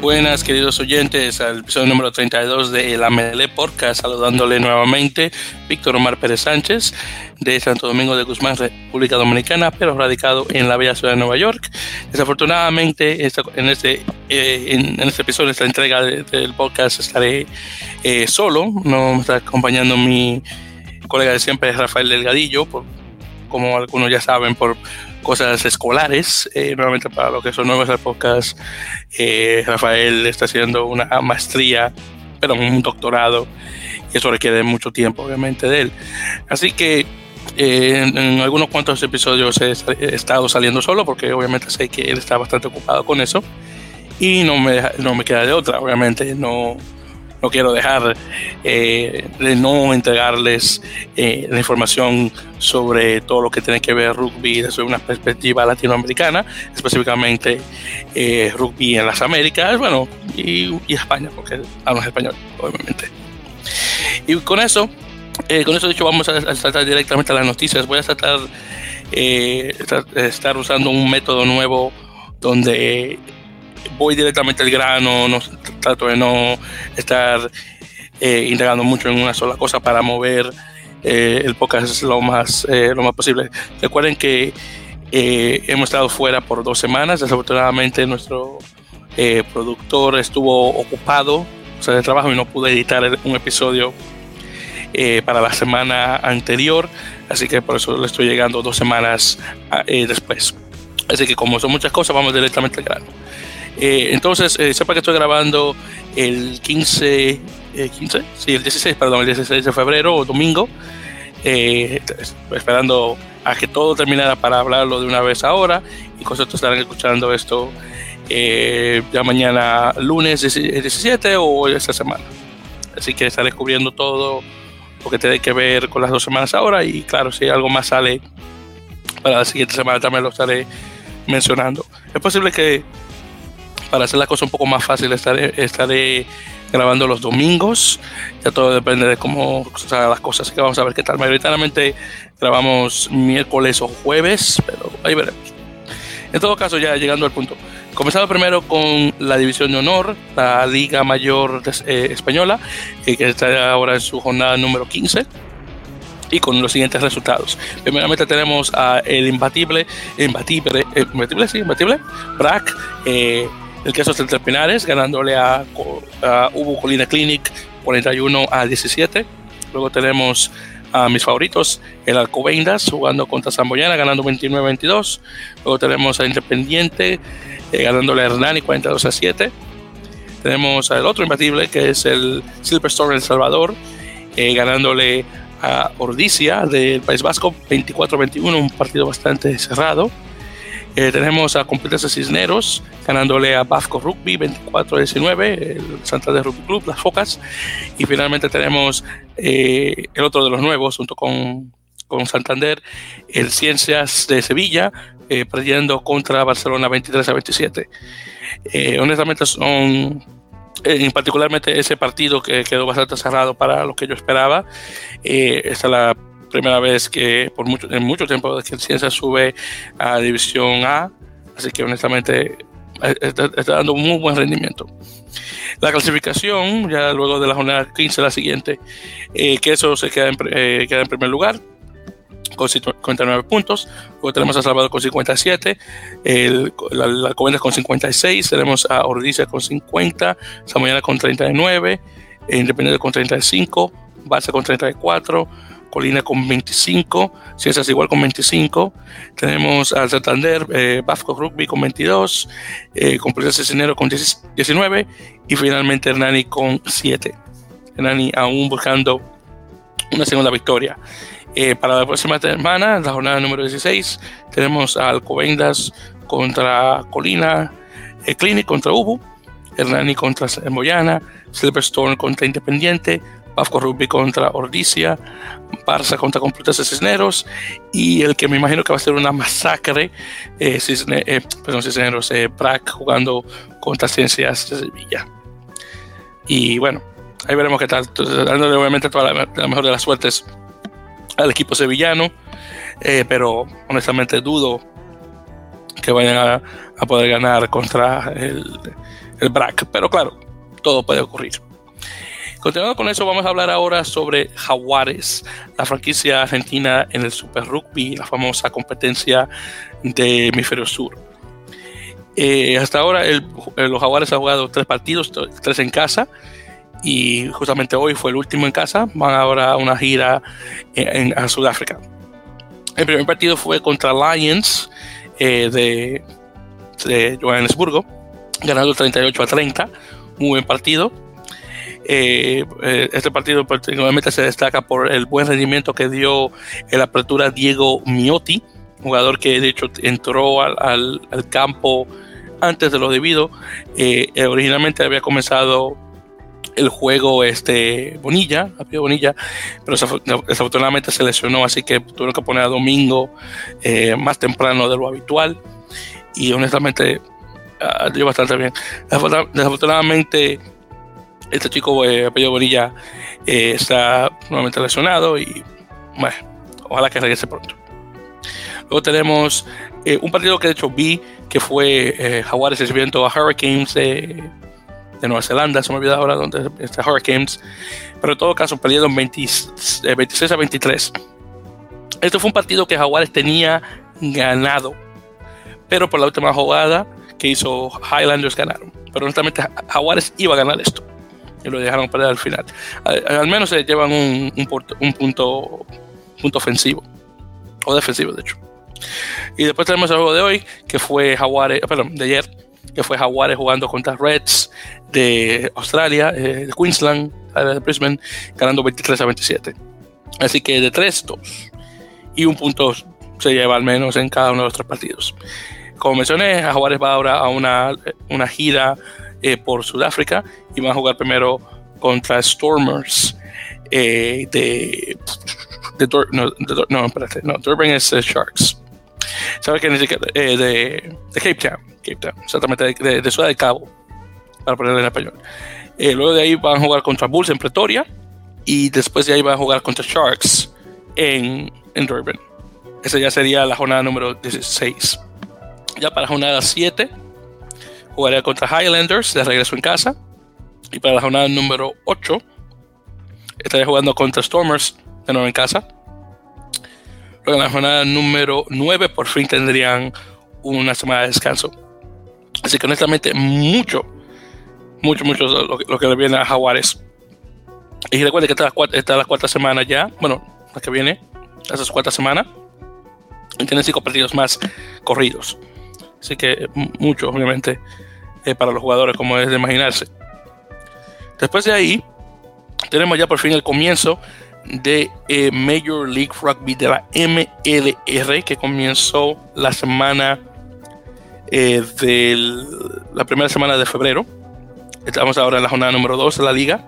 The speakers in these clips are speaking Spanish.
Buenas, queridos oyentes, al episodio número 32 de La Mele Podcast, saludándole nuevamente Víctor Omar Pérez Sánchez de Santo Domingo de Guzmán, República Dominicana, pero radicado en la bella ciudad de Nueva York. Desafortunadamente, en este, eh, en, este episodio, en esta entrega del podcast, estaré eh, solo, no me está acompañando mi colega de siempre, Rafael Delgadillo, por, como algunos ya saben, por cosas escolares. Eh, nuevamente para lo que son nuevas épocas, eh, Rafael está haciendo una maestría, pero un doctorado, y eso requiere mucho tiempo, obviamente, de él. Así que eh, en, algunos cuantos episodios he, he, estado saliendo solo, porque obviamente sé que él está bastante ocupado con eso, y no me, no me queda de otra, obviamente, no no quiero dejar eh, de no entregarles eh, la información sobre todo lo que tiene que ver rugby desde una perspectiva latinoamericana, específicamente eh, rugby en las Américas, bueno, y, España, porque hablo español, obviamente. Y con eso, con eso dicho, vamos a, saltar directamente a las noticias. Voy a tratar estar, estar usando un método nuevo donde voy directamente al grano, no, trato de no estar eh, integrando mucho en una sola cosa para mover eh, el podcast lo más, eh, lo más posible. Recuerden que eh, hemos estado fuera por dos semanas, desafortunadamente nuestro productor estuvo ocupado, o sea, de trabajo y no pude editar un episodio para la semana anterior, así que por eso le estoy llegando dos semanas después. Así que como son muchas cosas, vamos directamente al grano. Eh, entonces, eh, sepa que estoy grabando el 15, 15, eh, sí, el 16, perdón, el 16 de febrero o domingo, esperando a que todo terminara para hablarlo de una vez ahora y con esto estarán escuchando esto ya mañana lunes 17 o esta semana. Así que estaré cubriendo todo lo que tiene que ver con las dos semanas ahora y claro, si algo más sale para la siguiente semana también lo estaré mencionando. Es posible que para hacer la cosa un poco más fácil estaré, estaré grabando los domingos. Ya todo depende de cómo salgan las cosas. que vamos a ver qué tal. Mayoritariamente grabamos miércoles o jueves, pero ahí veremos. En todo caso, ya llegando al punto. Comenzando primero con la División de Honor, la Liga Mayor eh, Española, que está ahora en su jornada número 15 y con los siguientes resultados. Primeramente tenemos a el imbatible, imbatible, eh, imbatible, sí, imbatible, Brack, eh, el queso Entre Pinares, ganándole a, a Ubu Colina Clinic 41 a 17. Luego tenemos a mis favoritos, el Alcobendas, jugando contra Zamboyana, ganando 29-22. Luego tenemos a Independiente, eh, ganándole a Hernani 42 a 7. Tenemos al otro imbatible, que es el Silverstone El Salvador, eh, ganándole a Ordicia del País Vasco 24-21, un partido bastante cerrado. Eh, tenemos a Completas Cisneros ganándole a Vasco Rugby 24-19, el Santander Rugby Club, las Focas. Y finalmente tenemos eh, el otro de los nuevos, junto con, con Santander, el Ciencias de Sevilla, eh, perdiendo contra Barcelona 23 a 27. honestamente son en particularmente ese partido que quedó bastante cerrado para lo que yo esperaba. esta es la primera vez que por mucho, en mucho tiempo que el Ciencia sube a División A, así que honestamente eh, está, dando un muy buen rendimiento. La clasificación, ya luego de la jornada 15, la siguiente, eh, que eso se queda en, eh, queda en primer lugar con 59 puntos. Luego tenemos a Salvador con 57, el, la, la con 56, tenemos a Ordicia con 50, Samoyana con 39, Independiente con 35, Barça con 34, Colina con 25, Ciencias igual con 25, tenemos al Santander, eh, Rugby con 22, eh, Complutense Enero con 19 y finalmente Hernani con 7. Hernani aún buscando una segunda victoria. Eh, para la próxima semana, la jornada número 16, tenemos a Alcobendas contra Colina, eh, Clinic contra Ubu, Hernani contra Moyana, Silverstone contra Independiente, Bafco Rugby contra Ordicia, Barça contra Complutense Cisneros y el que me imagino que va a ser una masacre, eh, Cisne, eh, perdón, Cisneros, eh, jugando contra Ciencias de Sevilla. Y bueno, ahí veremos qué tal. dándole obviamente toda la, mejor de las suertes al equipo sevillano, eh, pero honestamente dudo que vayan a, a poder ganar contra el, el BRAC. Pero claro, todo puede ocurrir. Continuando con eso, vamos a hablar ahora sobre Jaguares, la franquicia argentina en el Super Rugby, la famosa competencia de Hemisferio Sur. Eh, hasta ahora los Jaguares han jugado tres partidos, tres en casa, y justamente hoy fue el último en casa. Van ahora a una gira en, a Sudáfrica. El primer partido fue contra Lions eh, de, de Johannesburgo, ganando 38 a 30. Muy buen partido. Eh, eh, este partido particularmente se destaca por el buen rendimiento que dio en la apertura Diego Miotti, jugador que de hecho entró al, campo antes de lo debido. originalmente había comenzado el juego este Bonilla, Bonilla, pero desafortunadamente se lesionó, así que tuvieron que poner a domingo eh, más temprano de lo habitual. Y honestamente, uh, dio bastante bien. Desafortunadamente, este chico, eh, apellido Bonilla, eh, está nuevamente lesionado y bueno, ojalá que regrese pronto. Luego tenemos eh, un partido que de hecho vi que fue Jaguares recibiendo a Hurricanes de Nueva Zelanda, se me olvidó ahora dónde está Hurricanes, pero en todo caso perdieron 26 a 23. Esto fue un partido que Jaguares tenía ganado, pero por la última jugada que hizo Highlanders ganaron. Pero honestamente Jaguares iba a ganar esto y lo dejaron perder al final. Al, menos se llevan un, un, punto, punto ofensivo o defensivo, de hecho. Y después tenemos el juego de hoy, que fue Jaguares, perdón, de ayer, que fue Jaguares jugando contra Reds de Australia, eh, de Queensland, de Brisbane, ganando 23 a 27. Así que de 3, 2. Y un punto se lleva al menos en cada uno de los tres partidos. Como mencioné, Jaguares va ahora a una, una gira eh, por Sudáfrica y van a jugar primero contra Stormers eh, de, de, no, no, espérate, no, Durban es Sharks. ¿Sabes que de, de Cape Town? Cape Town, exactamente, de, de Ciudad del Cabo, para ponerlo en español. Eh, luego de ahí van a jugar contra Bulls en Pretoria y después de ahí van a jugar contra Sharks en, en Durban. Esa ya sería la jornada número 16. Ya para jornada 7 jugaría contra Highlanders de regreso en casa. Y para la jornada número 8 estaría jugando contra Stormers de nuevo en casa. Luego en la jornada número 9 por fin tendrían una semana de descanso. Así que honestamente, mucho, mucho, mucho lo, que le viene a Jaguares. Y recuerde que está la, cuarta, semana ya, bueno, la que viene, esa es cuarta semana. Y tienen cinco partidos más corridos. Así que mucho, obviamente, eh, para los jugadores, como es de imaginarse. Después de ahí, tenemos ya por fin el comienzo de eh, Major League Rugby de la MLR, que comenzó la semana eh, de la primera semana de febrero. Estamos ahora en la jornada número 2 de la liga.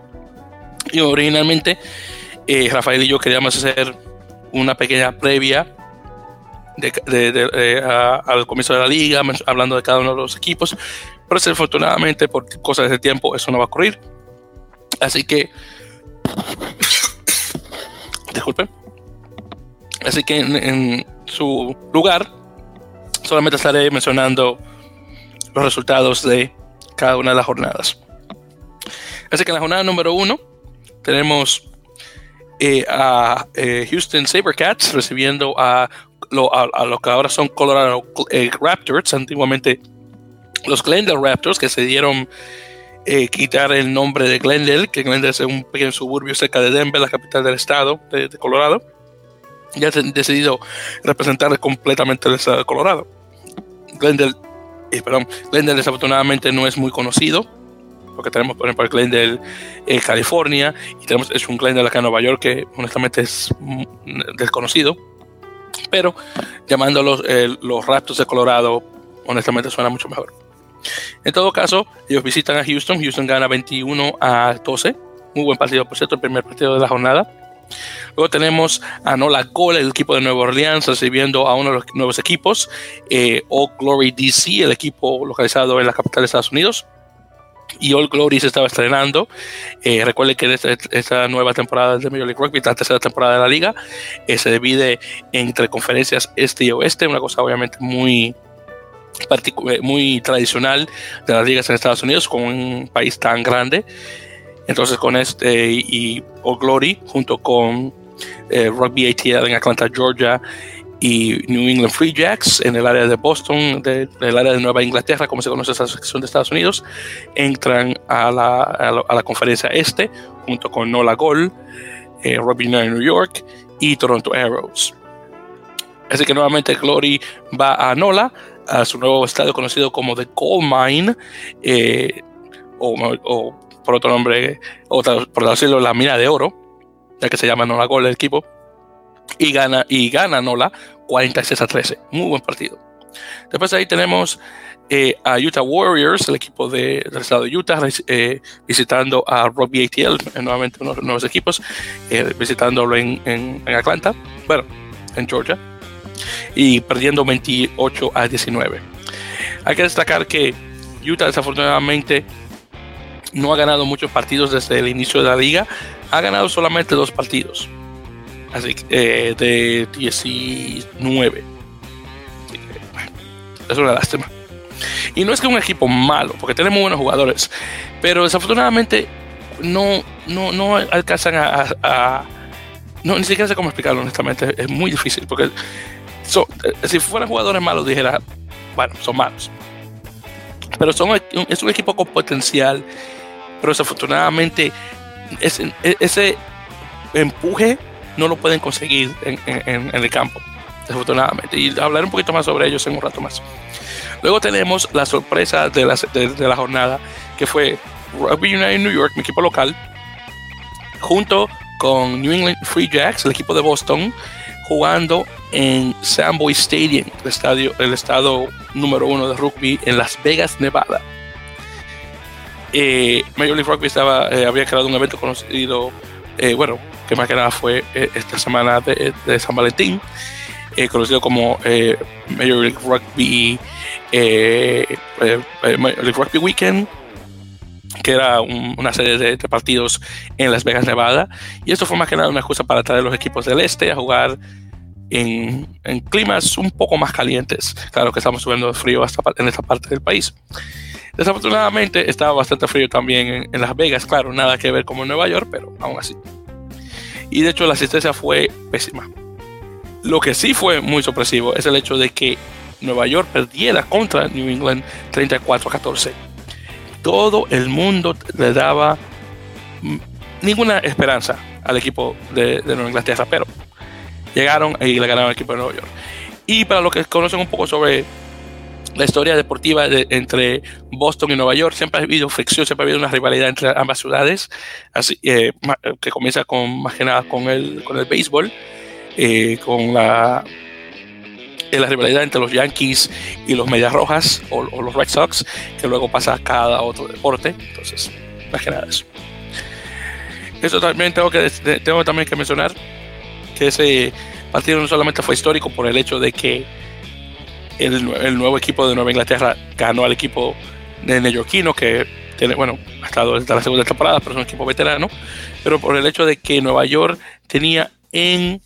Y originalmente eh, Rafael y yo queríamos hacer una pequeña previa de, al comienzo de la liga, hablando de cada uno de los equipos. Pero desafortunadamente, por cosas de tiempo, eso no va a ocurrir. Así que, disculpen. Así que en su lugar, solamente estaré mencionando los resultados de cada una de las jornadas. Así que en la jornada número uno tenemos eh, a eh, Houston Sabercats recibiendo a lo, a, que ahora son Colorado eh, Raptors, antiguamente los Glendale Raptors, que se dieron quitar el nombre de Glendale, que Glendale es un pequeño suburbio cerca de Denver, la capital del estado de, Colorado. Ya han decidido representar completamente el estado de Colorado. Glendale, eh, Glendale desafortunadamente no es muy conocido, porque tenemos por ejemplo el Glendale en California y tenemos es un Glendale acá en Nueva York que honestamente es desconocido, pero llamándolos los Raptors de Colorado honestamente suena mucho mejor. En todo caso, ellos visitan a Houston, Houston gana 21 a 12, muy buen partido por cierto, el primer partido de la jornada. Luego tenemos a Nola Cole, el equipo de Nueva Orleans, recibiendo a uno de los nuevos equipos, eh, All Glory DC, el equipo localizado en la capital de Estados Unidos. Y All Glory se estaba estrenando. Eh, recuerden que esta, nueva temporada de Major League Rugby, la tercera temporada de la liga, eh, se divide entre conferencias este y oeste, una cosa obviamente muy, muy tradicional de las ligas en Estados Unidos, con un país tan grande. Entonces con este y o Glory junto con eh, Rugby ATL en Atlanta, Georgia y New England Free Jacks en el área de Boston, del área de Nueva Inglaterra, como se conoce esa sección de Estados Unidos, entran a la, a la, conferencia este junto con Nola Gol, eh, Rugby New York y Toronto Arrows. Así que nuevamente Glory va a Nola, a su nuevo estadio conocido como The Coal Mine, eh, o, por otro nombre, o por decirlo, la mina de oro, ya que se llama Nola Gol el equipo, y gana, y gana Nola 46 a 13. Muy buen partido. Después ahí tenemos eh, a Utah Warriors, el equipo de, del estado de Utah, eh, visitando a Rugby ATL, nuevamente unos nuevos equipos, visitándolo en, en, en Atlanta, bueno, en Georgia y perdiendo 28 a 19. Hay que destacar que Utah desafortunadamente no ha ganado muchos partidos desde el inicio de la liga, ha ganado solamente dos partidos, así que eh, de 19. es una lástima. Y no es que un equipo malo, porque tenemos buenos jugadores, pero desafortunadamente no, no, no alcanzan a, no, ni siquiera sé cómo explicarlo, honestamente. Es muy difícil porque eh, si fueran jugadores malos, dijera, bueno, son malos. Pero son, es un equipo con potencial, pero desafortunadamente ese, ese empuje no lo pueden conseguir en, en, el campo, desafortunadamente. Y hablaré un poquito más sobre ellos en un rato más. Luego tenemos la sorpresa de la, de, la jornada, que fue Rugby United New York, mi equipo local, junto con New England Free Jacks, el equipo de Boston, jugando en Samboy Stadium, el, estadio, el estado número uno de rugby en Las Vegas, Nevada. Eh, Major League Rugby estaba, eh, había creado un evento conocido, eh, bueno, que más que nada fue esta semana de, San Valentín, conocido como Major League Rugby, Major League Rugby Weekend, que era una serie de, de, partidos en Las Vegas, Nevada. Y esto fue más que nada una excusa para traer los equipos del este a jugar en, climas un poco más calientes. Claro que estamos subiendo frío hasta en esta parte del país. Desafortunadamente estaba bastante frío también en, Las Vegas, claro, nada que ver como en Nueva York, pero aún así. Y de hecho la asistencia fue pésima. Lo que sí fue muy sorpresivo es el hecho de que Nueva York perdiera contra New England 34 a 14. Todo el mundo le daba ninguna esperanza al equipo de, de Nueva Inglaterra, pero llegaron y le ganaron al equipo de Nueva York. Y para los que conocen un poco sobre la historia deportiva entre Boston y Nueva York, siempre ha habido fricción, siempre ha habido una rivalidad entre ambas ciudades, así, eh, que comienza con, más que nada con el, con el béisbol, eh, con la, eh, la rivalidad entre los Yankees y los Medias Rojas o, los Red Sox, que luego pasa a cada otro deporte. Entonces, más que nada eso. Eso también tengo que, tengo también que mencionar ese partido no solamente fue histórico por el hecho de que el, nuevo equipo de Nueva Inglaterra ganó al equipo de neoyorquino, que tiene, bueno, ha estado desde la segunda temporada, pero es un equipo veterano, pero por el hecho de que Nueva York tenía en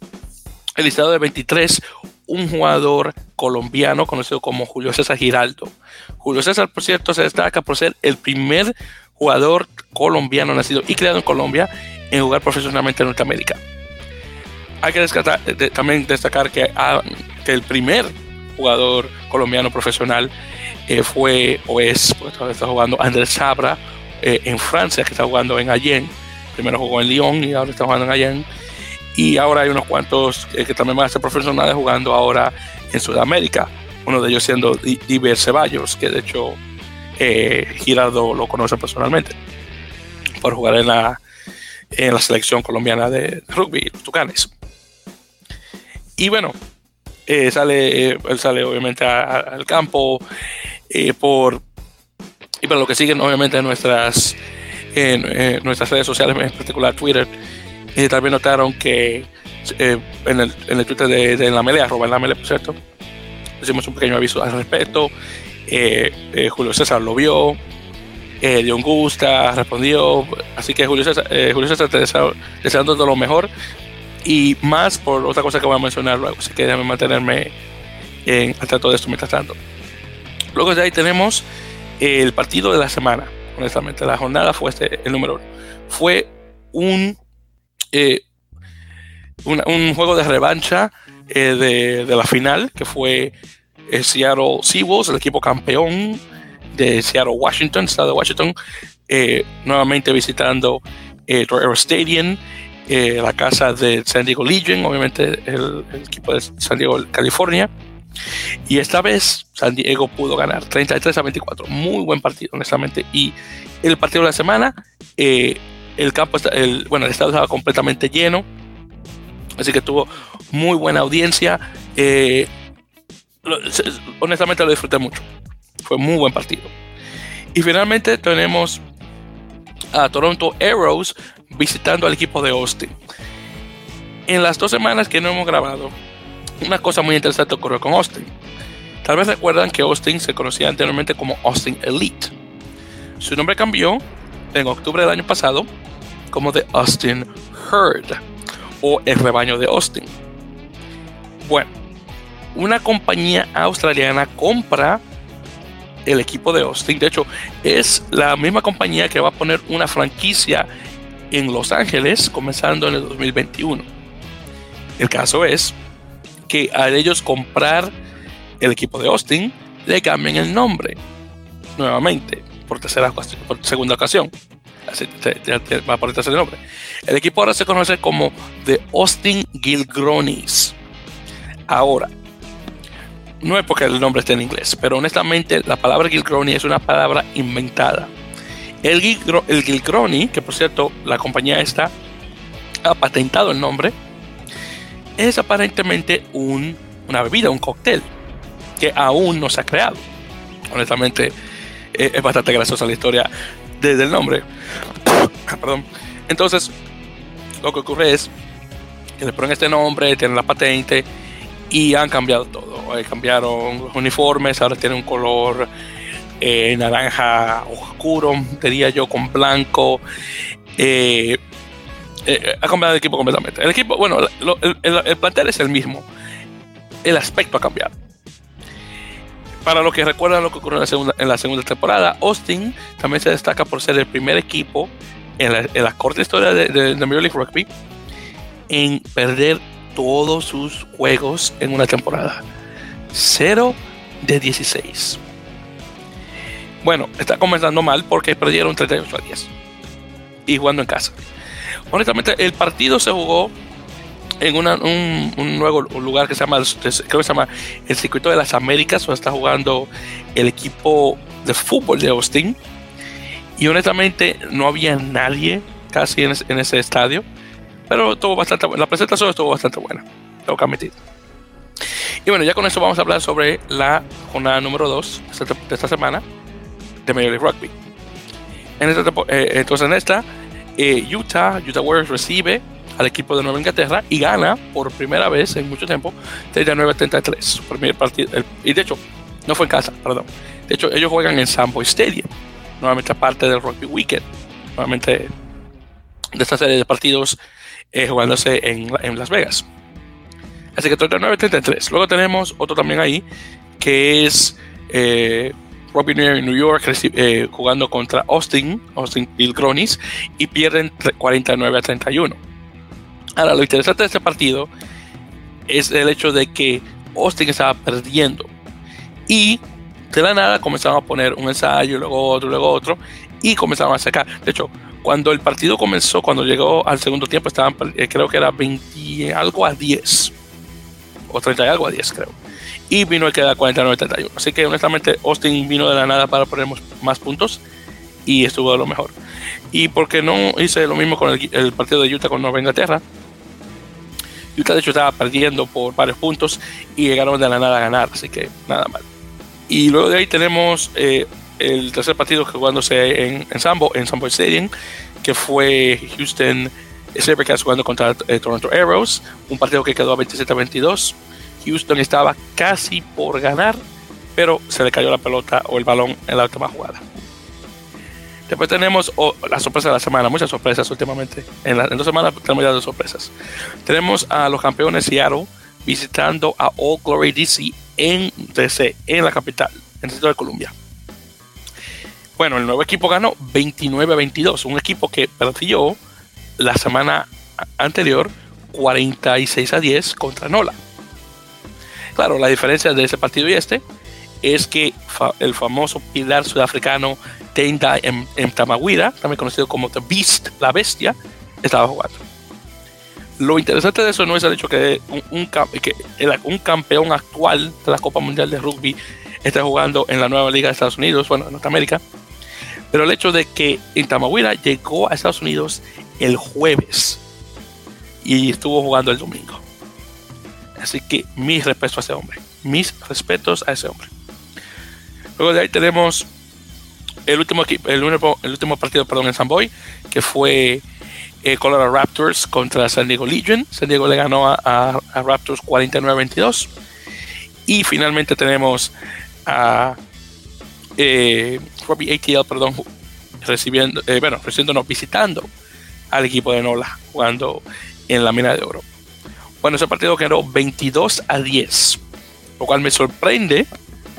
el listado de 23 un jugador colombiano conocido como Julio César Giraldo. Julio César, por cierto, se destaca por ser el primer jugador colombiano nacido y creado en Colombia en jugar profesionalmente en Norteamérica hay que también destacar que, ah, que, el primer jugador colombiano profesional eh, fue o es, pues, está jugando Andrés Sabra eh, en Francia, que está jugando en Allen. Primero jugó en Lyon y ahora está jugando en Allen. Y ahora hay unos cuantos eh, que también van a ser profesionales jugando ahora en Sudamérica. Uno de ellos siendo Diver Ceballos, que de hecho Girardo lo conoce personalmente por jugar en la, en la selección colombiana de rugby, Tucanes. Y bueno, eh, sale, eh, él sale obviamente al campo eh, por y para lo que siguen obviamente nuestras nuestras redes sociales, en particular Twitter, también notaron que en, el, en el Twitter de, la melea, arroba en la melea, por cierto, hicimos un pequeño aviso al respecto. Julio César lo vio, dio un gusta, respondió. Así que Julio César, Julio César te deseando lo mejor y más por otra cosa que voy a mencionar luego, así que déjame mantenerme en, al tanto de esto mientras tanto. Luego de ahí tenemos el partido de la semana. Honestamente, la jornada fue este, el número uno. Fue un, eh, un juego de revancha eh, de, la final, que fue el Seattle Seawolves, el equipo campeón de Seattle, Washington, estado de Washington, eh, nuevamente visitando el Air Stadium, la casa de San Diego Legion, obviamente el, el, equipo de San Diego, California. Y esta vez San Diego pudo ganar 33 a 24. Muy buen partido, honestamente. Y el partido de la semana, eh, el campo, el, bueno, el estado estaba completamente lleno. Así que tuvo muy buena audiencia. Eh, honestamente lo disfruté mucho. Fue muy buen partido. Y finalmente tenemos a Toronto Arrows visitando al equipo de Austin. En las dos semanas que no hemos grabado, una cosa muy interesante ocurrió con Austin. Tal vez recuerdan que Austin se conocía anteriormente como Austin Elite. Su nombre cambió en octubre del año pasado como The Austin Herd o el rebaño de Austin. Bueno, una compañía australiana compra el equipo de Austin. De hecho, es la misma compañía que va a poner una franquicia en Los Ángeles comenzando en el 2021. El caso es que al ellos comprar el equipo de Austin, le cambian el nombre nuevamente por tercera por segunda ocasión. Va poner el nombre. El equipo ahora se conoce como The Austin Gilgronis. Ahora, no es porque el nombre esté en inglés, pero honestamente la palabra Gilgroni es una palabra inventada. El, Gilgroni, que por cierto la compañía está ha patentado el nombre, es aparentemente un, una bebida, un cóctel, que aún no se ha creado. Honestamente, eh, es bastante graciosa la historia desde el nombre. Perdón. Entonces, lo que ocurre es que le ponen este nombre, tienen la patente y han cambiado todo. Cambiaron los uniformes, ahora tienen un color eh, naranja oscuro, diría yo, con blanco. Eh, eh, ha cambiado el equipo completamente. El equipo, bueno, el, plantel es el mismo. El aspecto ha cambiado. Para los que recuerdan lo que ocurrió en la segunda, en la segunda temporada, Austin también se destaca por ser el primer equipo en la, corta historia de, de, Major League Rugby en perder todos sus juegos en una temporada. 0 de 16. Bueno, está comenzando mal porque perdieron 38 a 10 y jugando en casa honestamente, el partido se jugó en un, nuevo lugar que se llama, creo se llama el Circuito de las Américas, donde está jugando el equipo de fútbol de Austin. Y honestamente no había nadie casi en, ese estadio, pero estuvo bastante, la presentación estuvo bastante buena, tengo que admitir. Y bueno, ya con eso vamos a hablar sobre la jornada número 2 de esta semana de Major League Rugby. Eh, entonces en esta eh, Utah, Utah Warriors recibe al equipo de Nueva Inglaterra y gana por primera vez en mucho tiempo 39-33. Su primer partido. y de hecho, no fue en casa, perdón. De hecho, ellos juegan en Samboy Stadium, nuevamente aparte del Rugby Weekend, nuevamente de esta serie de partidos eh, jugándose en, en, Las Vegas. Así que 39-33. Luego tenemos otro también ahí, que es Robin en New York eh, jugando contra Austin, Austin Bill Cronis, y pierden 49 a 31. Ahora, lo interesante de este partido es el hecho de que Austin estaba perdiendo y de la nada comenzaron a poner un ensayo, luego otro, luego otro, y comenzaron a sacar. De hecho, cuando el partido comenzó, cuando llegó al segundo tiempo, estaban, eh, creo que era 20 algo a 10, o 30 y algo a 10, creo y vino el que da 49-31. Así que honestamente Austin vino de la nada para poner más puntos y estuvo de lo mejor. Y porque no hice lo mismo con el, partido de Utah con Nueva Inglaterra. Utah de hecho estaba perdiendo por varios puntos y llegaron de la nada a ganar, así que nada mal. Y luego de ahí tenemos eh, el tercer partido jugándose en, en Sambo, en Sambo Stadium, que fue Houston Sabercats jugando contra eh, Toronto Arrows, un partido que quedó a 27 22 Houston estaba casi por ganar, pero se le cayó la pelota o el balón en la última jugada. Después tenemos la sorpresa de la semana, muchas sorpresas últimamente. En, las dos semanas tenemos ya dos sorpresas. Tenemos a los campeones Seattle visitando a All Glory DC en DC, en la capital, el Distrito de Columbia. Bueno, el nuevo equipo ganó 29 a 22, un equipo que perdió la semana anterior 46 a 10 contra Nola. Claro, la diferencia de ese partido y este es que el famoso pilar sudafricano Tenda en, Tamaguira, también conocido como The Beast, la bestia, estaba jugando. Lo interesante de eso no es el hecho que un, que un campeón actual de la Copa Mundial de Rugby esté jugando en la nueva liga de Estados Unidos, bueno, en Norteamérica, pero el hecho de que en Tamaguira llegó a Estados Unidos el jueves y estuvo jugando el domingo. Así que mis respetos a ese hombre. Mis respetos a ese hombre. Luego de ahí tenemos el último, último, el último partido perdón, en San Boy, que fue eh, Colorado Raptors contra San Diego Legion. San Diego le ganó a, Raptors 49-22. Y finalmente tenemos a eh, Robbie ATL, perdón, recibiendo, eh, bueno, recibiéndonos, visitando al equipo de Nola, jugando en la mina de oro. Bueno, ese partido quedó 22 a 10, lo cual me sorprende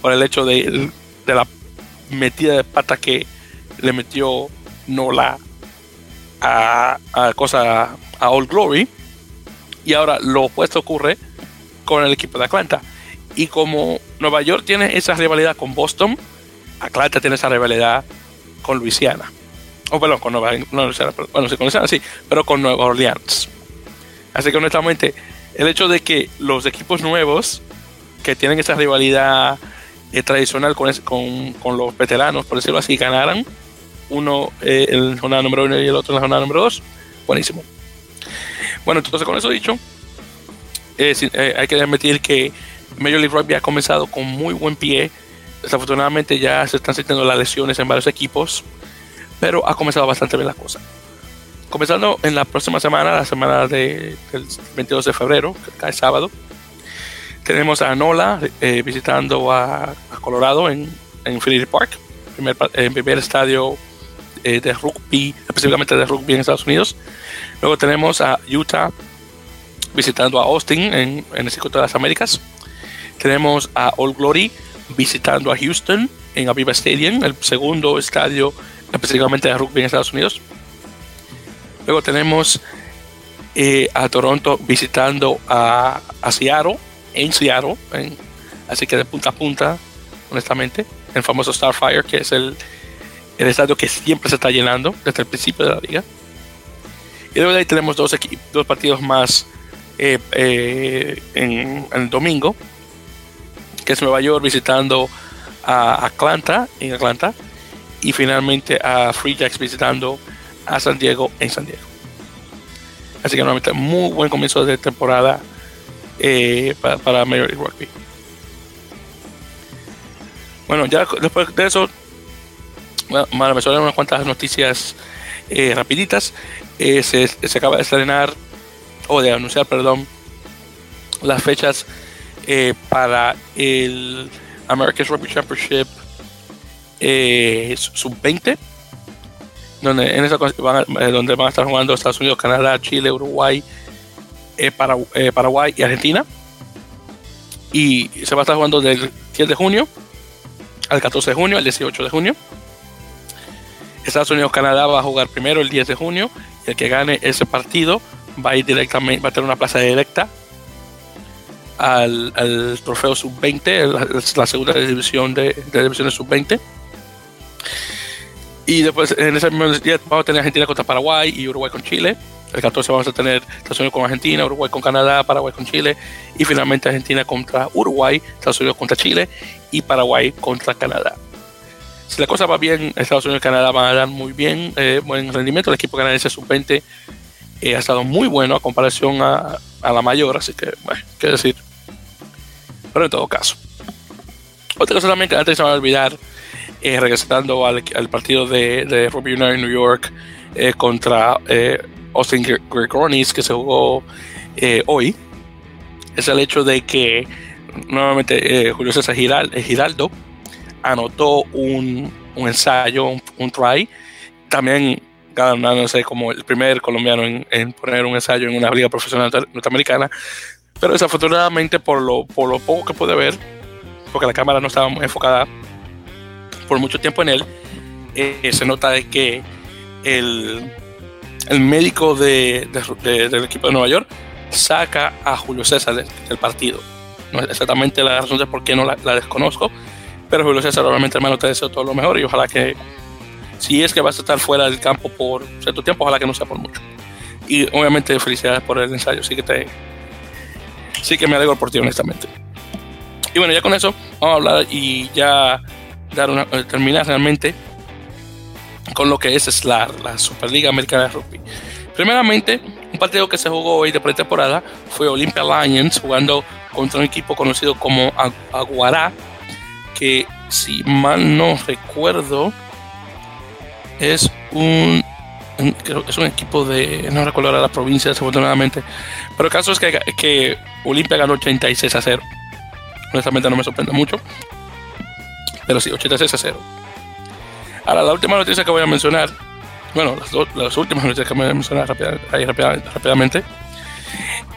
por el hecho de, la metida de pata que le metió Nola a, a cosa a All Glory. Y ahora lo opuesto ocurre con el equipo de Atlanta. Y como Nueva York tiene esa rivalidad con Boston, Atlanta tiene esa rivalidad con Luisiana. O perdón, con Nueva no, bueno, sí, con Luisiana sí, pero con Nueva Orleans. Así que honestamente, el hecho de que los equipos nuevos que tienen esa rivalidad eh, tradicional con, con, los veteranos, por decirlo así, ganaran uno eh, en la jornada número uno y el otro en la jornada número dos, buenísimo. Bueno, entonces con eso dicho, eh, hay que admitir que Major League Rugby ha comenzado con muy buen pie. Desafortunadamente ya se están sintiendo las lesiones en varios equipos, pero ha comenzado bastante bien la cosa. Comenzando en la próxima semana, la semana de, del 22 de febrero, que sábado, tenemos a Nola eh, visitando a, Colorado en, Infinity Park, primer, el primer estadio eh, de rugby, específicamente de rugby en Estados Unidos. Luego tenemos a Utah visitando a Austin en, en el Circuito de las Américas. Tenemos a All Glory visitando a Houston en Aviva Stadium, el segundo estadio específicamente de rugby en Estados Unidos. Luego tenemos eh, a Toronto visitando a, Seattle, en Seattle, así que de punta a punta, honestamente, el famoso Starfire, que es el, el estadio que siempre se está llenando desde el principio de la liga. Y luego de ahí tenemos dos, dos partidos más eh, eh, en, el domingo, que es Nueva York visitando a Atlanta, en Atlanta, y finalmente a Free Jacks visitando a San Diego en San Diego. Así que nuevamente muy buen comienzo de temporada eh, para, para Major League Rugby. Bueno, ya después de eso, bueno, me suelen unas cuantas noticias eh, rapiditas. Eh, se, se, acaba de estrenar, o de anunciar, perdón, las fechas para el American Rugby Championship sub-20 donde en esa van eh, donde van a estar jugando Estados Unidos, Canadá, Chile, Uruguay, eh, eh, Paraguay y Argentina. Y se va a estar jugando del 10 de junio al 14 de junio, al 18 de junio. Estados Unidos, Canadá va a jugar primero el 10 de junio. Y el que gane ese partido va a ir directamente, va a tener una plaza directa al, trofeo sub-20, la, segunda división de, de divisiones sub-20 y después en ese mismo día vamos a tener Argentina contra Paraguay y Uruguay con Chile. El 14 vamos a tener Estados Unidos con Argentina, Uruguay con Canadá, Paraguay con Chile. Y finalmente Argentina contra Uruguay, Estados Unidos contra Chile y Paraguay contra Canadá. Si la cosa va bien, Estados Unidos y Canadá van a dar muy bien, eh, buen rendimiento. El equipo canadiense sub-20 eh, ha estado muy bueno a comparación a, la mayor, así que, bueno, qué decir. Pero en todo caso. Otra cosa también que antes se me va a olvidar eh, regresando al, partido de, de Rugby United New York eh, contra eh, Austin Gregonis que se jugó hoy, es el hecho de que nuevamente Julio César Giraldo anotó un, ensayo, un, try, también ganándose como el primer colombiano en, poner un ensayo en una liga profesional norteamericana, pero desafortunadamente por lo, por lo poco que pude ver, porque la cámara no estaba enfocada por mucho tiempo en él, eh, se nota de que el, el médico de, del equipo de Nueva York saca a Julio César del, partido. No es exactamente la razón de por qué no la, desconozco, pero Julio César, obviamente, hermano, te deseo todo lo mejor y ojalá que, si es que vas a estar fuera del campo por cierto tiempo, ojalá que no sea por mucho. Y obviamente, felicidades por el ensayo, sí que te. Sí que me alegro por ti, honestamente. Y bueno, ya con eso, vamos a hablar y ya dar una, eh, terminar realmente con lo que es SLAR, la Superliga Americana de Rugby. Primeramente, un partido que se jugó hoy de pretemporada fue Olympia Lions jugando contra un equipo conocido como Aguará, que si mal no recuerdo es un es un equipo de no recuerdo ahora la provincia desafortunadamente pero el caso es que, que Olimpia ganó 86 a 0 honestamente no me sorprende mucho pero sí 86 a 0 Ahora, la última noticia que voy a mencionar, bueno, las, últimas noticias que voy a mencionar rápidamente,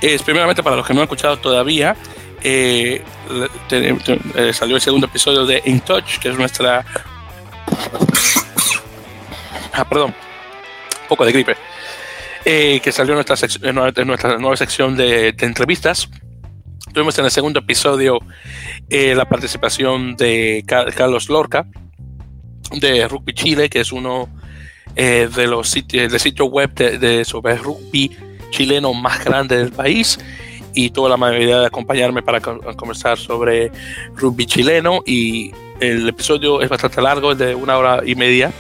es primeramente para los que no han escuchado todavía, eh, eh, salió el segundo episodio de In Touch, que es nuestra... ah, perdón, un poco de gripe. Eh, que salió en nuestra nueva sección de, entrevistas. Tuvimos en el segundo episodio la participación de Carlos Lorca, de Rugby Chile, que es uno eh, de los sitios, de sitio web de, sobre rugby chileno más grande del país y tuvo la amabilidad de acompañarme para conversar sobre rugby chileno y el episodio es bastante largo, es de una hora y media,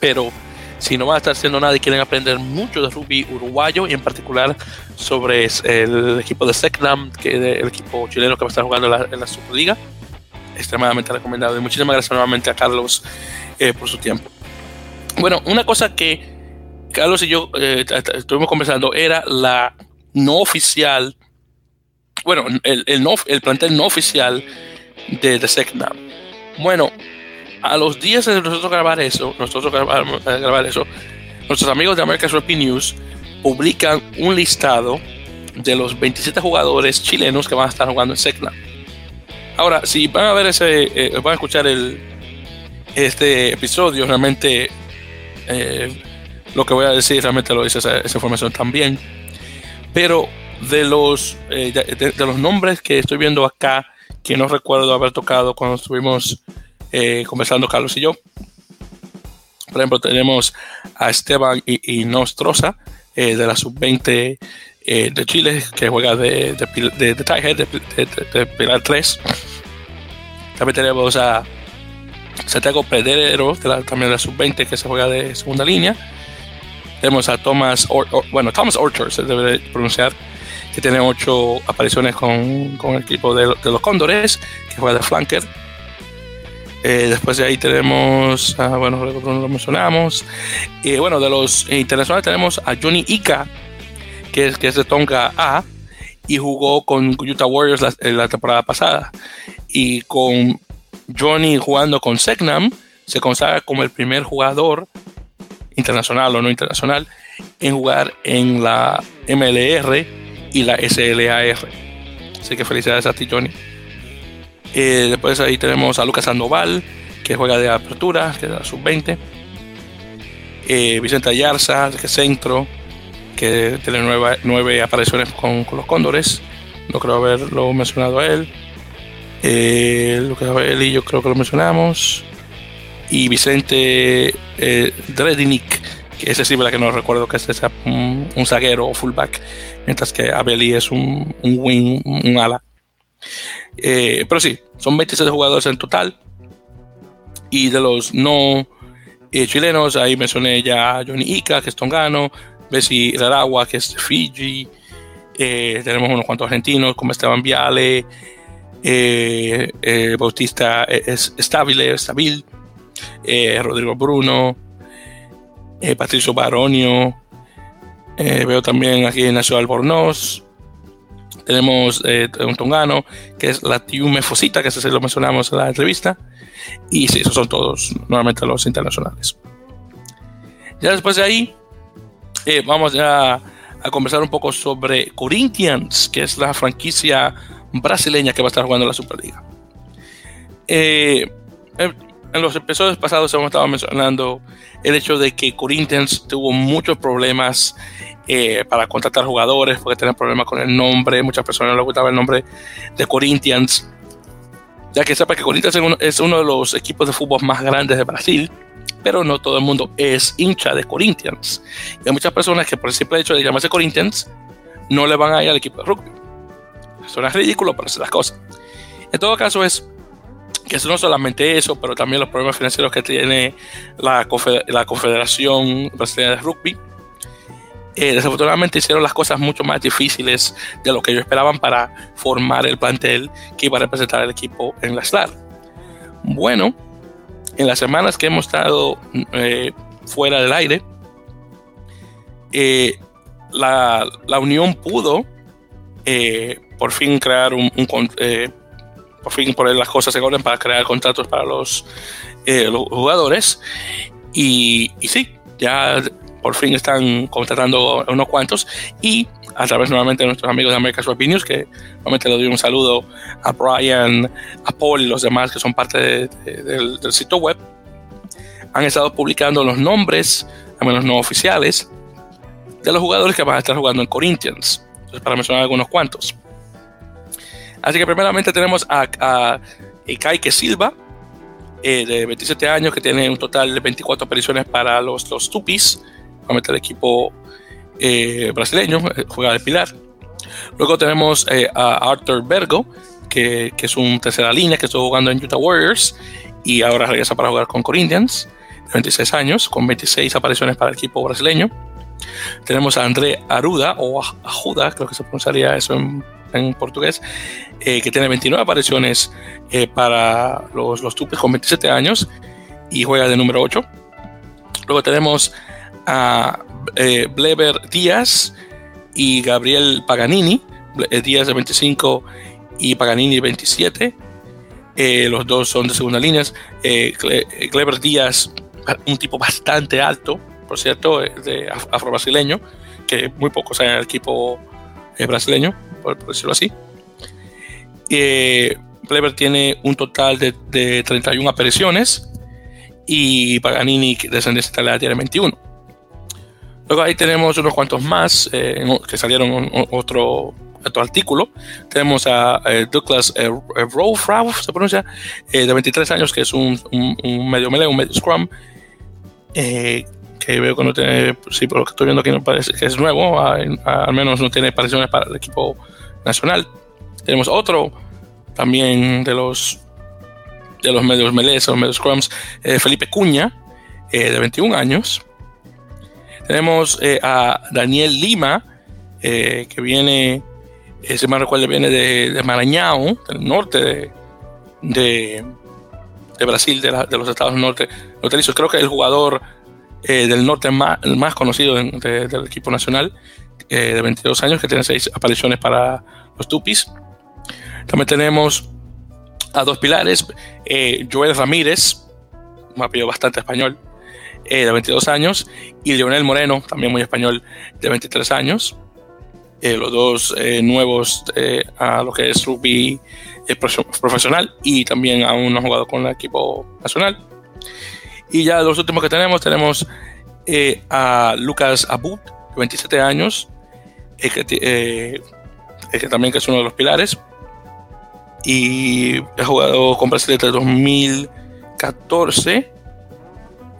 pero si no van a estar haciendo nada y quieren aprender mucho de rugby uruguayo y en particular sobre el equipo de Secnam, que es el equipo chileno que va a estar jugando en la Superliga, extremadamente recomendado. Y muchísimas gracias nuevamente a Carlos eh, por su tiempo. Bueno, una cosa que Carlos y yo eh, estuvimos conversando era la no oficial, bueno, el, el, no, el plantel no oficial de The SecNam. Bueno, a los días de nosotros grabar eso, nosotros grabar, eh, grabar eso, nuestros amigos de American Rugby News publican un listado de los 27 jugadores chilenos que van a estar jugando en SecNam. Ahora, si van a ver ese, eh, van a escuchar el, este episodio, realmente eh, lo que voy a decir realmente lo dice esa, información también. Pero de los, eh, de, los nombres que estoy viendo acá, que no recuerdo haber tocado cuando estuvimos conversando Carlos y yo. Por ejemplo, tenemos a Esteban y, y Nostrosa de la sub-20 de Chile, que juega de, de, de, de, Pilar 3. También tenemos a Santiago Pedrero, de la, también de la sub-20, que se juega de segunda línea. Tenemos a Thomas, bueno, Thomas Orchard, se debe pronunciar, que tiene ocho apariciones con, con el equipo de, los Cóndores, que juega de flanker. Eh, después de ahí tenemos, ah, bueno, lo mencionamos. Y bueno, de los internacionales tenemos a Johnny Ika, que es, que es de Tonga A, y jugó con Utah Warriors la, la temporada pasada y con Johnny jugando con Segnam, se consagra como el primer jugador internacional o no internacional en jugar en la MLR y la SLAR. Así que felicidades a ti, Johnny. Eh, después ahí tenemos a Lucas Sandoval, que juega de apertura, que la sub-20. Eh, Vicente Ayarza, que es centro, que tiene nueve, nueve apariciones con, los Cóndores. No creo haberlo mencionado a él. Eh, Lucas y yo creo que lo mencionamos. Y Vicente eh, Dredinic, que ese sí, la que no recuerdo que es un, un zaguero o fullback, mientras que Abeli es un, un wing, un ala. Eh, pero sí, son 26 jugadores en total. Y de los no eh, chilenos, ahí mencioné ya a Johnny Ica, que es tongano, Bessie Raragua, que es Fiji. Eh, tenemos unos cuantos argentinos, como Esteban Viale, Bautista es Stabile, Stabil, Rodrigo Bruno, Patricio Baronio, veo también aquí en Nacional Tenemos un tongano que es la Tiume Fosita, que se lo mencionamos en la entrevista, y sí, esos son todos nuevamente los internacionales. Ya después de ahí, vamos ya a conversar un poco sobre Corinthians, que es la franquicia brasileña que va a estar jugando la Superliga. Eh, eh, en los episodios pasados hemos estado mencionando el hecho de que Corinthians tuvo muchos problemas eh, para contratar jugadores porque tenían problemas con el nombre. Muchas personas les gustaba el nombre de Corinthians. Ya que sepa que Corinthians es uno, de los equipos de fútbol más grandes de Brasil, pero no todo el mundo es hincha de Corinthians. Y hay muchas personas que por el simple hecho de llamarse Corinthians no le van a ir al equipo de rugby. Suena ridículo, pero es las cosas. En todo caso es que no solamente eso, pero también los problemas financieros que tiene la Confederación Brasileña de Rugby. Eh, desafortunadamente hicieron las cosas mucho más difíciles de lo que ellos esperaban para formar el plantel que iba a representar el equipo en la SLAR. Bueno, en las semanas que hemos estado eh, fuera del aire, eh, la, la, Unión pudo por fin crear un, por fin poner las cosas en orden para crear contratos para los, jugadores. Y, sí, ya por fin están contratando unos cuantos. Y a través nuevamente de nuestros amigos de America's Opinions, que nuevamente le doy un saludo a Brian, a Paul y los demás que son parte del, sitio web, han estado publicando los nombres, al menos no oficiales, de los jugadores que van a estar jugando en Corinthians. Entonces, para mencionar algunos cuantos. Así que primeramente tenemos a, a Silva, eh, de 27 años, que tiene un total de 24 apariciones para los, los Tupis, obviamente el equipo eh, brasileño, eh, juega de pilar. Luego tenemos a Arthur Bergo, que, que, es un tercera línea que estuvo jugando en Utah Warriors y ahora regresa para jugar con Corinthians, de 26 años, con 26 apariciones para el equipo brasileño. Tenemos a André Aruda, o Ajuda, creo que se pronunciaría eso en en portugués, eh, que tiene 29 apariciones eh, para los, los Tupes con 27 años y juega de número 8. Luego tenemos a eh, Bleber Díaz y Gabriel Paganini, Díaz de 25 y Paganini de 27. los dos son de segunda línea. Kleber Díaz, un tipo bastante alto, por cierto, de afro-brasileño, que muy pocos hay en el equipo brasileño por, decirlo así. Eh, tiene un total de, de 31 apariciones y Paganini, descendencia italiana, tiene 21. Luego ahí tenemos unos cuantos más eh, que salieron otro, otro artículo. Tenemos a eh, Douglas eh, se pronuncia, eh, de 23 años, que es un, medio melee, un medio scrum, que veo que no tiene, sí, por lo que estoy viendo aquí no parece que es nuevo, al menos no tiene apariciones para el equipo nacional. Tenemos otro también de los de los medios melees o medios scrums, eh, Felipe Cuña, eh, de 21 años. Tenemos eh, a Daniel Lima, que viene, si me recuerdo, viene de, de Maranhão, del norte de, Brasil, de, de, los estados norte. Creo que el jugador del norte más, conocido del equipo nacional. Eh, de 22 años, que tiene seis apariciones para los Tupis. También tenemos a dos pilares, eh, Joel Ramírez, un apellido bastante español, eh, de 22 años, y Leonel Moreno, también muy español, de 23 años. los dos nuevos a lo que es rugby profesional y también aún no han jugado con el equipo nacional. Y ya los últimos que tenemos, tenemos a Lucas Abud, de 27 años, que, eh, que también es uno de los pilares. Y he jugado con Brasil desde 2014.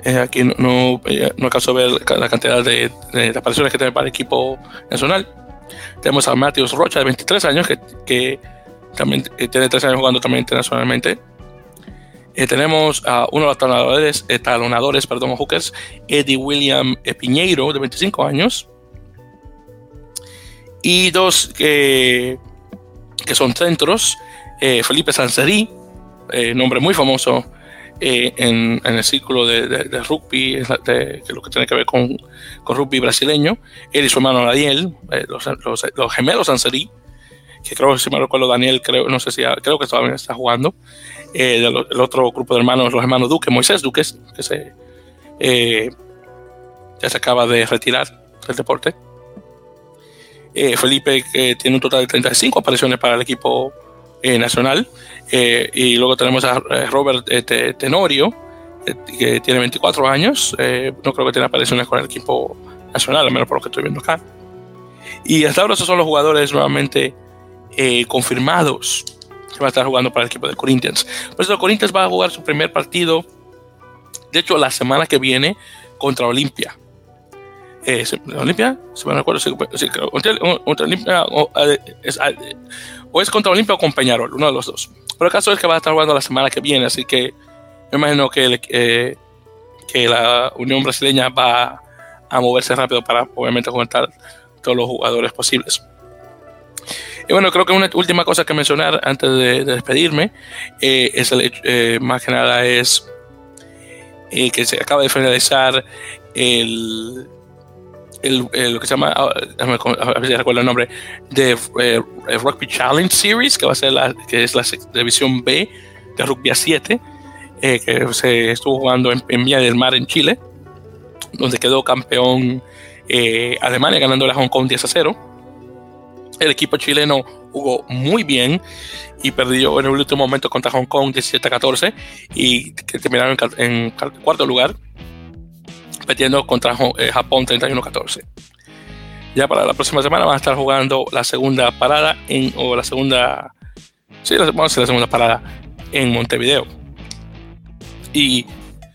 Eh, aquí no, no, eh, no, alcanzo a ver la cantidad de, de, apariciones que tiene para el equipo nacional. Tenemos a Matheus Rocha, de 23 años, que, que también tiene 3 años jugando también internacionalmente. tenemos a uno de los talonadores, talonadores perdón, hookers, Eddie William Piñeiro, de 25 años y dos que, que son centros, eh, Felipe Sanserí, eh, nombre muy famoso eh, en, el círculo de, rugby, de, lo que tiene que ver con, con, rugby brasileño, él y su hermano Daniel, los, los, los, gemelos Sanserí, que creo que si me recuerdo Daniel, creo, no sé si creo que todavía está jugando, el otro grupo de hermanos, los hermanos Duque, Moisés Duque, que se, ya se acaba de retirar del deporte. Eh, Felipe que tiene un total de 35 apariciones para el equipo eh, nacional. Eh, y luego tenemos a Robert Tenorio, que tiene 24 años. no creo que tenga apariciones con el equipo nacional, al menos por lo que estoy viendo acá. Y hasta ahora esos son los jugadores nuevamente confirmados que van a estar jugando para el equipo de Corinthians. Por eso Corinthians va a jugar su primer partido, de hecho, la semana que viene contra Olimpia. Eh, Olimpia, si me recuerdo, si, Olimpia o, es, contra Olimpia o con Peñarol, uno de los dos. Pero el caso es que va a estar jugando la semana que viene, así que me imagino que, eh, que la Unión Brasileña va a moverse rápido para obviamente contar todos los jugadores posibles. Y bueno, creo que una última cosa que mencionar antes de, despedirme eh, es más que nada es que se acaba de finalizar el, el, lo que se llama, ah, a ver si recuerdo el nombre, de Rugby Challenge Series, que va a ser la, que es la división B de Rugby a 7, que se estuvo jugando en, en Villa del Mar en Chile, donde quedó campeón Alemania ganando la Hong Kong 10 a 0 el equipo chileno jugó muy bien y perdió en el último momento contra Hong Kong 17 a 14 y que terminaron en, cuarto lugar, perdiendo contra eh, Japón 31 a 14. Ya para la próxima semana van a estar jugando la segunda parada en, o la segunda, sí, la, vamos a hacer la segunda parada en Montevideo. Y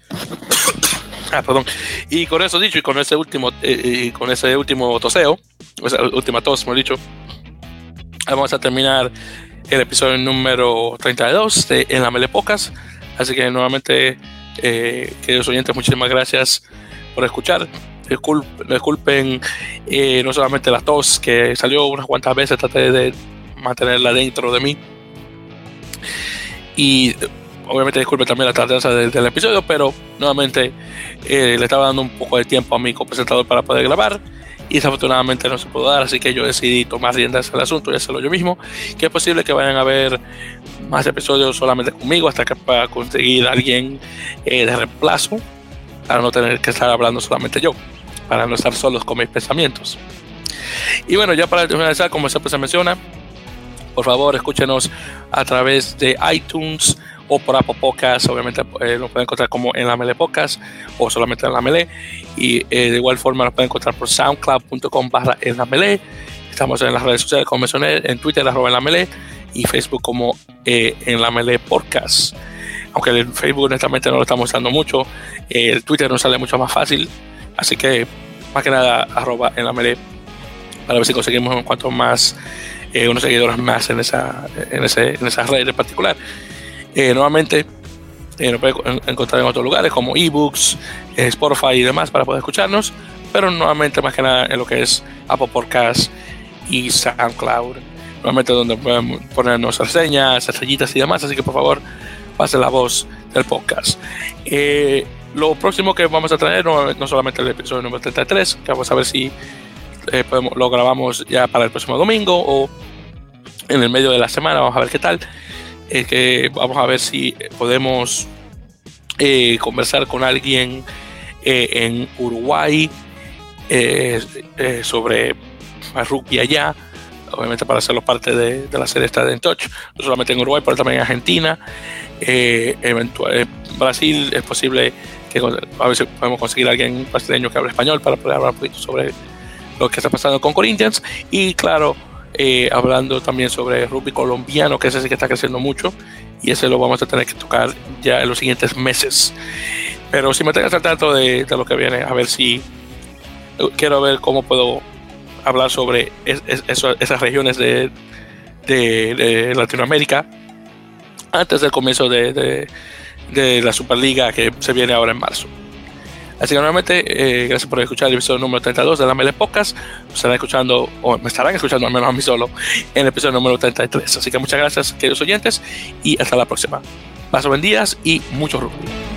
Ah, perdón. Y con eso dicho, y con ese último, eh, y con ese último toseo, última tos, hemos dicho, vamos a terminar el episodio número 32 de En la Mele Pocas. Así que nuevamente, eh, queridos oyentes, muchísimas gracias por escuchar. Disculpen, eh, no solamente la tos que salió unas cuantas veces, traté de mantenerla dentro de mí. Y obviamente disculpen también la tardanza del, episodio, pero nuevamente eh, le estaba dando un poco de tiempo a mi copresentador para poder grabar y desafortunadamente no se pudo dar, así que yo decidí tomar riendas del asunto y hacerlo yo mismo, que es posible que vayan a ver más episodios solamente conmigo hasta que pueda conseguir a alguien eh, de reemplazo para no tener que estar hablando solamente yo, para no estar solos con mis pensamientos. Y bueno, ya para finalizar, como siempre se menciona, por favor escúchenos a través de iTunes, o por Apple Podcast, obviamente eh, lo pueden encontrar como en la Mele Podcast o solamente en la Mele. Y eh, de igual forma lo pueden encontrar por soundcloud.com barra la Mele. Estamos en las redes sociales como mencioné, en Twitter arroba en la Mele y Facebook como eh, en la Mele Podcast. Aunque el Facebook honestamente no lo estamos usando mucho, el Twitter nos sale mucho más fácil. Así que más que nada arroba en la Mele para ver si conseguimos en cuanto más unos seguidores más en esa, en, ese, en esa red en particular. Eh, nuevamente, eh, nos puede encontrar en otros lugares como ebooks, eh, Spotify y demás para poder escucharnos, pero nuevamente más que nada en lo que es Apple Podcast y SoundCloud, nuevamente donde pueden ponernos reseñas, estrellitas y demás, así que por favor pase la voz del podcast. lo próximo que vamos a traer no, no, solamente el episodio número 33, que vamos a ver si podemos, lo grabamos ya para el próximo domingo o en el medio de la semana, vamos a ver qué tal es que vamos a ver si podemos eh, conversar con alguien eh, en Uruguay eh, sobre rugby allá, obviamente para hacerlo parte de, la serie Está en Touch, no solamente en Uruguay, pero también en Argentina. Eventual, Brasil es posible que a si podemos conseguir a alguien brasileño que hable español para poder hablar un poquito sobre lo que está pasando con Corinthians y claro eh, hablando también sobre rugby colombiano, que ese sí que está creciendo mucho y ese lo vamos a tener que tocar ya en los siguientes meses. Pero si me tengas al tanto de, lo que viene, a ver si quiero ver cómo puedo hablar sobre esas regiones de, de, Latinoamérica antes del comienzo de, de la Superliga que se viene ahora en marzo. Así que nuevamente, eh, gracias por escuchar el episodio número 32 de la Mele Podcast. Me estarán escuchando, o me estarán escuchando al menos a mí solo, en el episodio número 33. Así que muchas gracias, queridos oyentes, y hasta la próxima. Paso buen días y mucho rugby.